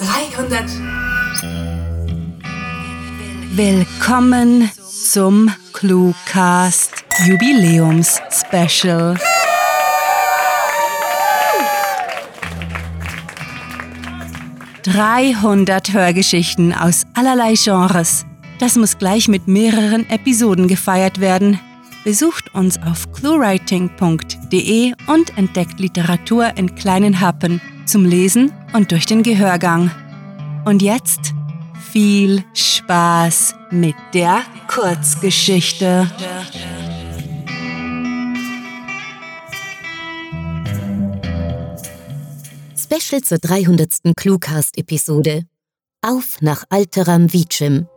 300. Willkommen zum Cluecast Jubiläums Special. »300 Hörgeschichten aus allerlei Genres. Das muss gleich mit mehreren Episoden gefeiert werden. Besucht uns auf cluewriting.de und entdeckt Literatur in kleinen Happen zum Lesen und durch den Gehörgang. Und jetzt viel Spaß mit der Kurzgeschichte. Special zur 300. Cluecast-Episode. Auf nach Alteram Vichim.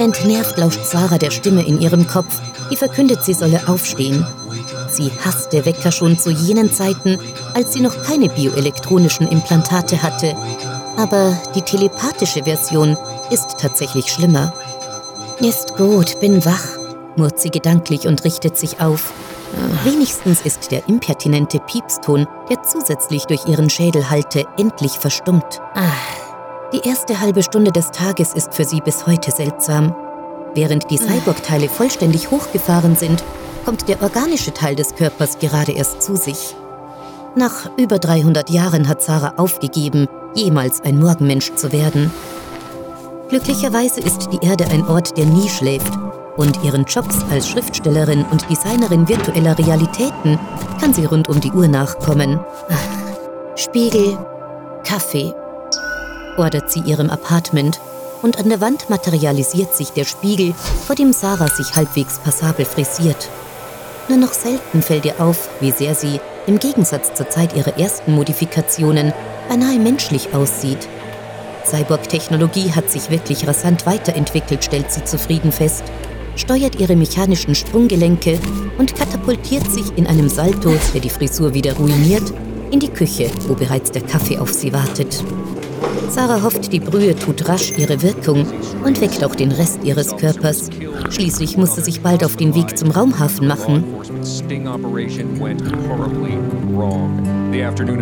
Entnervt lauscht Sarah der Stimme in ihrem Kopf, die verkündet, sie solle aufstehen. Sie hasste Wecker schon zu jenen Zeiten, als sie noch keine bioelektronischen Implantate hatte. Aber die telepathische Version ist tatsächlich schlimmer. Ist gut, bin wach, murrt sie gedanklich und richtet sich auf. Wenigstens ist der impertinente Piepston, der zusätzlich durch ihren Schädel hallte, endlich verstummt. Die erste halbe Stunde des Tages ist für sie bis heute seltsam. Während die Cyborg-Teile vollständig hochgefahren sind, kommt der organische Teil des Körpers gerade erst zu sich. Nach über 300 Jahren hat Sarah aufgegeben, jemals ein Morgenmensch zu werden. Glücklicherweise ist die Erde ein Ort, der nie schläft und ihren Jobs als Schriftstellerin und Designerin virtueller Realitäten kann sie rund um die Uhr nachkommen. Spiegel, Kaffee, ordert sie ihrem Apartment und an der Wand materialisiert sich der Spiegel, vor dem Sarah sich halbwegs passabel frisiert. Nur noch selten fällt ihr auf, wie sehr sie, im Gegensatz zur Zeit ihrer ersten Modifikationen, beinahe menschlich aussieht. Cyborg-Technologie hat sich wirklich rasant weiterentwickelt, stellt sie zufrieden fest, steuert ihre mechanischen Sprunggelenke und katapultiert sich in einem Salto, der die Frisur wieder ruiniert, in die Küche, wo bereits der Kaffee auf sie wartet. Sarah hofft, die Brühe tut rasch ihre Wirkung und weckt auch den Rest ihres Körpers. Schließlich muss sie sich bald auf den Weg zum Raumhafen machen. The afternoon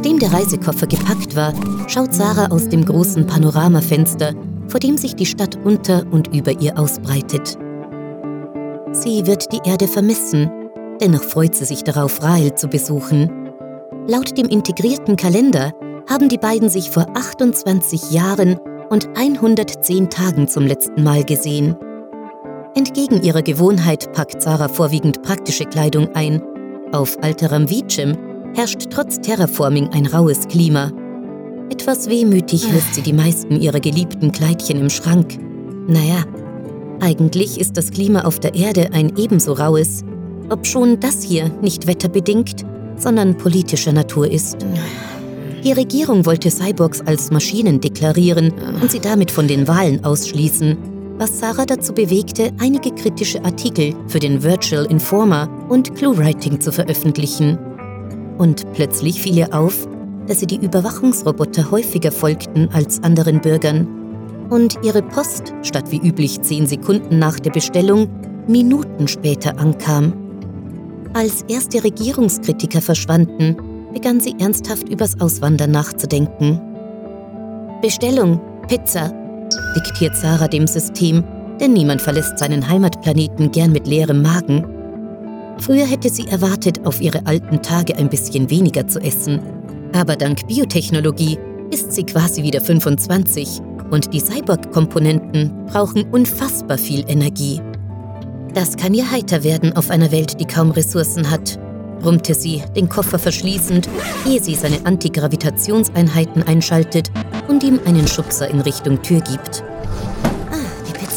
Nachdem der Reisekoffer gepackt war, schaut Sarah aus dem großen Panoramafenster, vor dem sich die Stadt unter und über ihr ausbreitet. Sie wird die Erde vermissen, dennoch freut sie sich darauf, Rahel zu besuchen. Laut dem integrierten Kalender haben die beiden sich vor 28 Jahren und 110 Tagen zum letzten Mal gesehen. Entgegen ihrer Gewohnheit packt Sarah vorwiegend praktische Kleidung ein. Auf Alteram Vichim herrscht trotz Terraforming ein raues Klima. Etwas wehmütig lässt sie die meisten ihrer geliebten Kleidchen im Schrank. Naja, eigentlich ist das Klima auf der Erde ein ebenso raues, obschon das hier nicht wetterbedingt, sondern politischer Natur ist. Die Regierung wollte Cyborgs als Maschinen deklarieren und sie damit von den Wahlen ausschließen, was Sarah dazu bewegte, einige kritische Artikel für den Virtual Informer und ClueWriting zu veröffentlichen. Und plötzlich fiel ihr auf, dass sie die Überwachungsroboter häufiger folgten als anderen Bürgern und ihre Post statt wie üblich zehn Sekunden nach der Bestellung Minuten später ankam. Als erste Regierungskritiker verschwanden, begann sie ernsthaft übers Auswandern nachzudenken. Bestellung, Pizza, diktiert Sarah dem System, denn niemand verlässt seinen Heimatplaneten gern mit leerem Magen. Früher hätte sie erwartet, auf ihre alten Tage ein bisschen weniger zu essen. Aber dank Biotechnologie ist sie quasi wieder 25 und die Cyborg-Komponenten brauchen unfassbar viel Energie. Das kann ihr heiter werden auf einer Welt, die kaum Ressourcen hat, brummte sie, den Koffer verschließend, ehe sie seine Antigravitationseinheiten einschaltet und ihm einen Schubser in Richtung Tür gibt.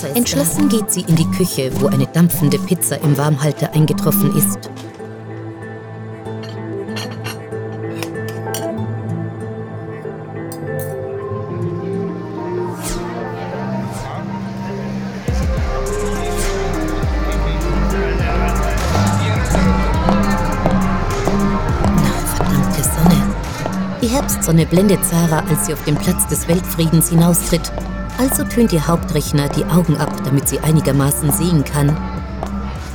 Entschlossen geht sie in die Küche, wo eine dampfende Pizza im Warmhalter eingetroffen ist. Die Herbstsonne blendet Sarah, als sie auf dem Platz des Weltfriedens hinaustritt also tönt ihr Hauptrechner die Augen ab, damit sie einigermaßen sehen kann.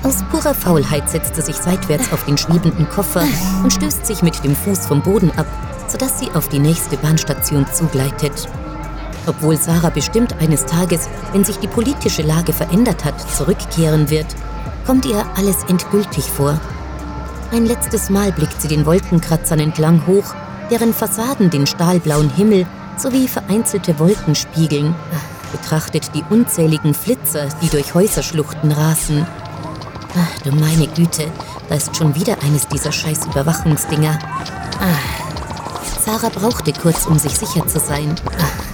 Aus purer Faulheit setzt sie sich seitwärts auf den schwebenden Koffer und stößt sich mit dem Fuß vom Boden ab, sodass sie auf die nächste Bahnstation zugleitet. Obwohl Sarah bestimmt eines Tages, wenn sich die politische Lage verändert hat, zurückkehren wird, kommt ihr alles endgültig vor. Ein letztes Mal blickt sie den Wolkenkratzern entlang hoch, deren Fassaden den stahlblauen Himmel sowie vereinzelte Wolken spiegeln, betrachtet die unzähligen Flitzer, die durch Häuserschluchten rasen. Ach, du meine Güte, da ist schon wieder eines dieser scheiß Überwachungsdinger. Ah. Sarah brauchte kurz, um sich sicher zu sein.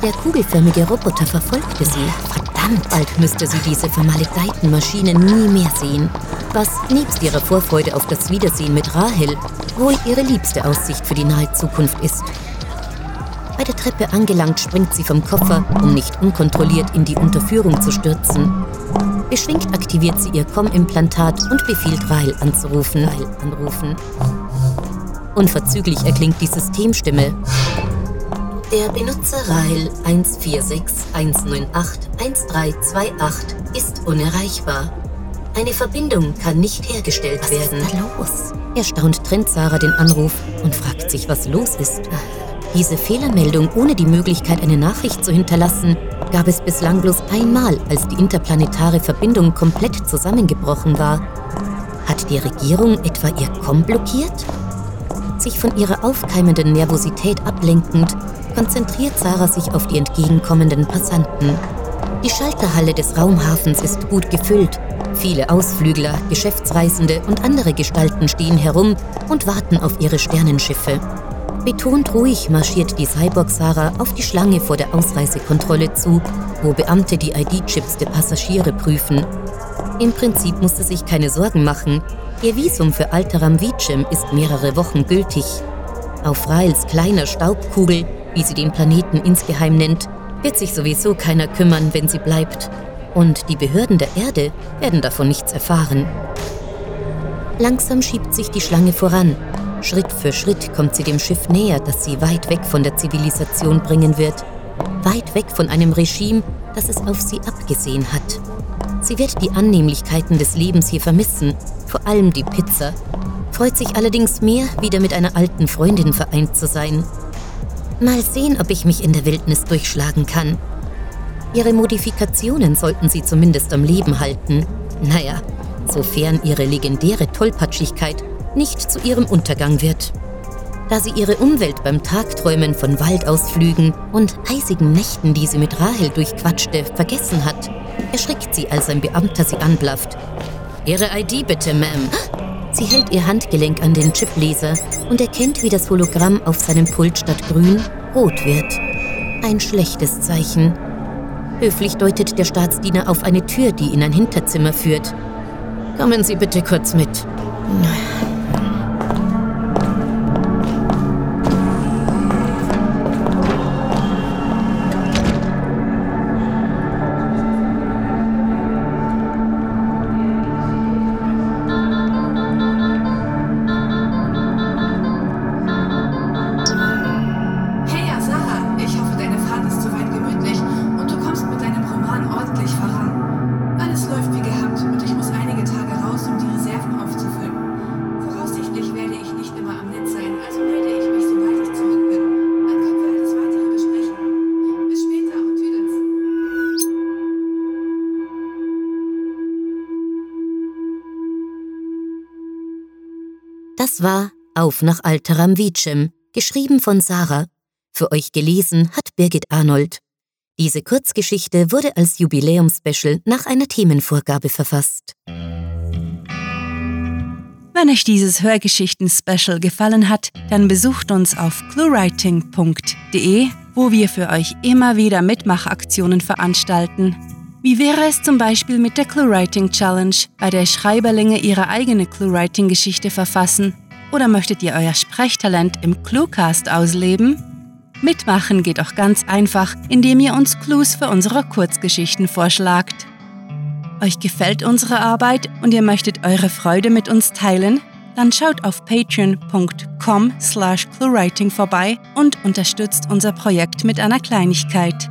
Der kugelförmige Roboter verfolgte sie. Verdammt, bald müsste sie diese vermaledeiten Maschinen nie mehr sehen. Was, nebst ihrer Vorfreude auf das Wiedersehen mit Rahel, wohl ihre liebste Aussicht für die nahe Zukunft ist. Bei der Treppe angelangt springt sie vom Koffer, um nicht unkontrolliert in die Unterführung zu stürzen. Beschwingt aktiviert sie ihr Com-Implantat und befiehlt Weil anzurufen. Weil anrufen. Unverzüglich erklingt die Systemstimme. Der Benutzer Rail 146-198-1328 ist unerreichbar. Eine Verbindung kann nicht hergestellt was werden. Was ist da los? Erstaunt trennt Sarah den Anruf und fragt sich, was los ist. Diese Fehlermeldung ohne die Möglichkeit, eine Nachricht zu hinterlassen, gab es bislang bloß einmal, als die interplanetare Verbindung komplett zusammengebrochen war. Hat die Regierung etwa ihr Com blockiert? Sich von ihrer aufkeimenden Nervosität ablenkend, konzentriert Sarah sich auf die entgegenkommenden Passanten. Die Schalterhalle des Raumhafens ist gut gefüllt. Viele Ausflügler, Geschäftsreisende und andere Gestalten stehen herum und warten auf ihre Sternenschiffe. Betont ruhig marschiert die Cyborg Sarah auf die Schlange vor der Ausreisekontrolle zu, wo Beamte die ID-Chips der Passagiere prüfen. Im Prinzip musste sich keine Sorgen machen. Ihr Visum für Alteram Vicem ist mehrere Wochen gültig. Auf Rails kleiner Staubkugel, wie sie den Planeten insgeheim nennt, wird sich sowieso keiner kümmern, wenn sie bleibt. Und die Behörden der Erde werden davon nichts erfahren. Langsam schiebt sich die Schlange voran Schritt für Schritt kommt sie dem Schiff näher, das sie weit weg von der Zivilisation bringen wird. Weit weg von einem Regime, das es auf sie abgesehen hat. Sie wird die Annehmlichkeiten des Lebens hier vermissen, vor allem die Pizza. Freut sich allerdings mehr, wieder mit einer alten Freundin vereint zu sein. Mal sehen, ob ich mich in der Wildnis durchschlagen kann. Ihre Modifikationen sollten sie zumindest am Leben halten. Naja, sofern ihre legendäre Tollpatschigkeit nicht zu ihrem Untergang wird. Da sie ihre Umwelt beim Tagträumen von Waldausflügen und eisigen Nächten, die sie mit Rahel durchquatschte, vergessen hat, erschrickt sie, als ein Beamter sie anblafft. Ihre ID bitte, Ma'am. Sie hält ihr Handgelenk an den Chipleser und erkennt, wie das Hologramm auf seinem Pult statt grün rot wird. Ein schlechtes Zeichen. Höflich deutet der Staatsdiener auf eine Tür, die in ein Hinterzimmer führt. Kommen Sie bitte kurz mit. Das war Auf nach Alteram Vicem, geschrieben von Sarah. Für euch gelesen hat Birgit Arnold. Diese Kurzgeschichte wurde als Jubiläumspecial nach einer Themenvorgabe verfasst. Wenn euch dieses Hörgeschichten-Special gefallen hat, dann besucht uns auf cluewriting.de, wo wir für euch immer wieder Mitmachaktionen veranstalten. Wie wäre es zum Beispiel mit der ClueWriting Challenge, bei der Schreiberlinge ihre eigene ClueWriting-Geschichte verfassen? Oder möchtet ihr euer Sprechtalent im Cluecast ausleben? Mitmachen geht auch ganz einfach, indem ihr uns Clues für unsere Kurzgeschichten vorschlagt. Euch gefällt unsere Arbeit und ihr möchtet eure Freude mit uns teilen? dann schaut auf patreon.com slash cluewriting vorbei und unterstützt unser Projekt mit einer Kleinigkeit.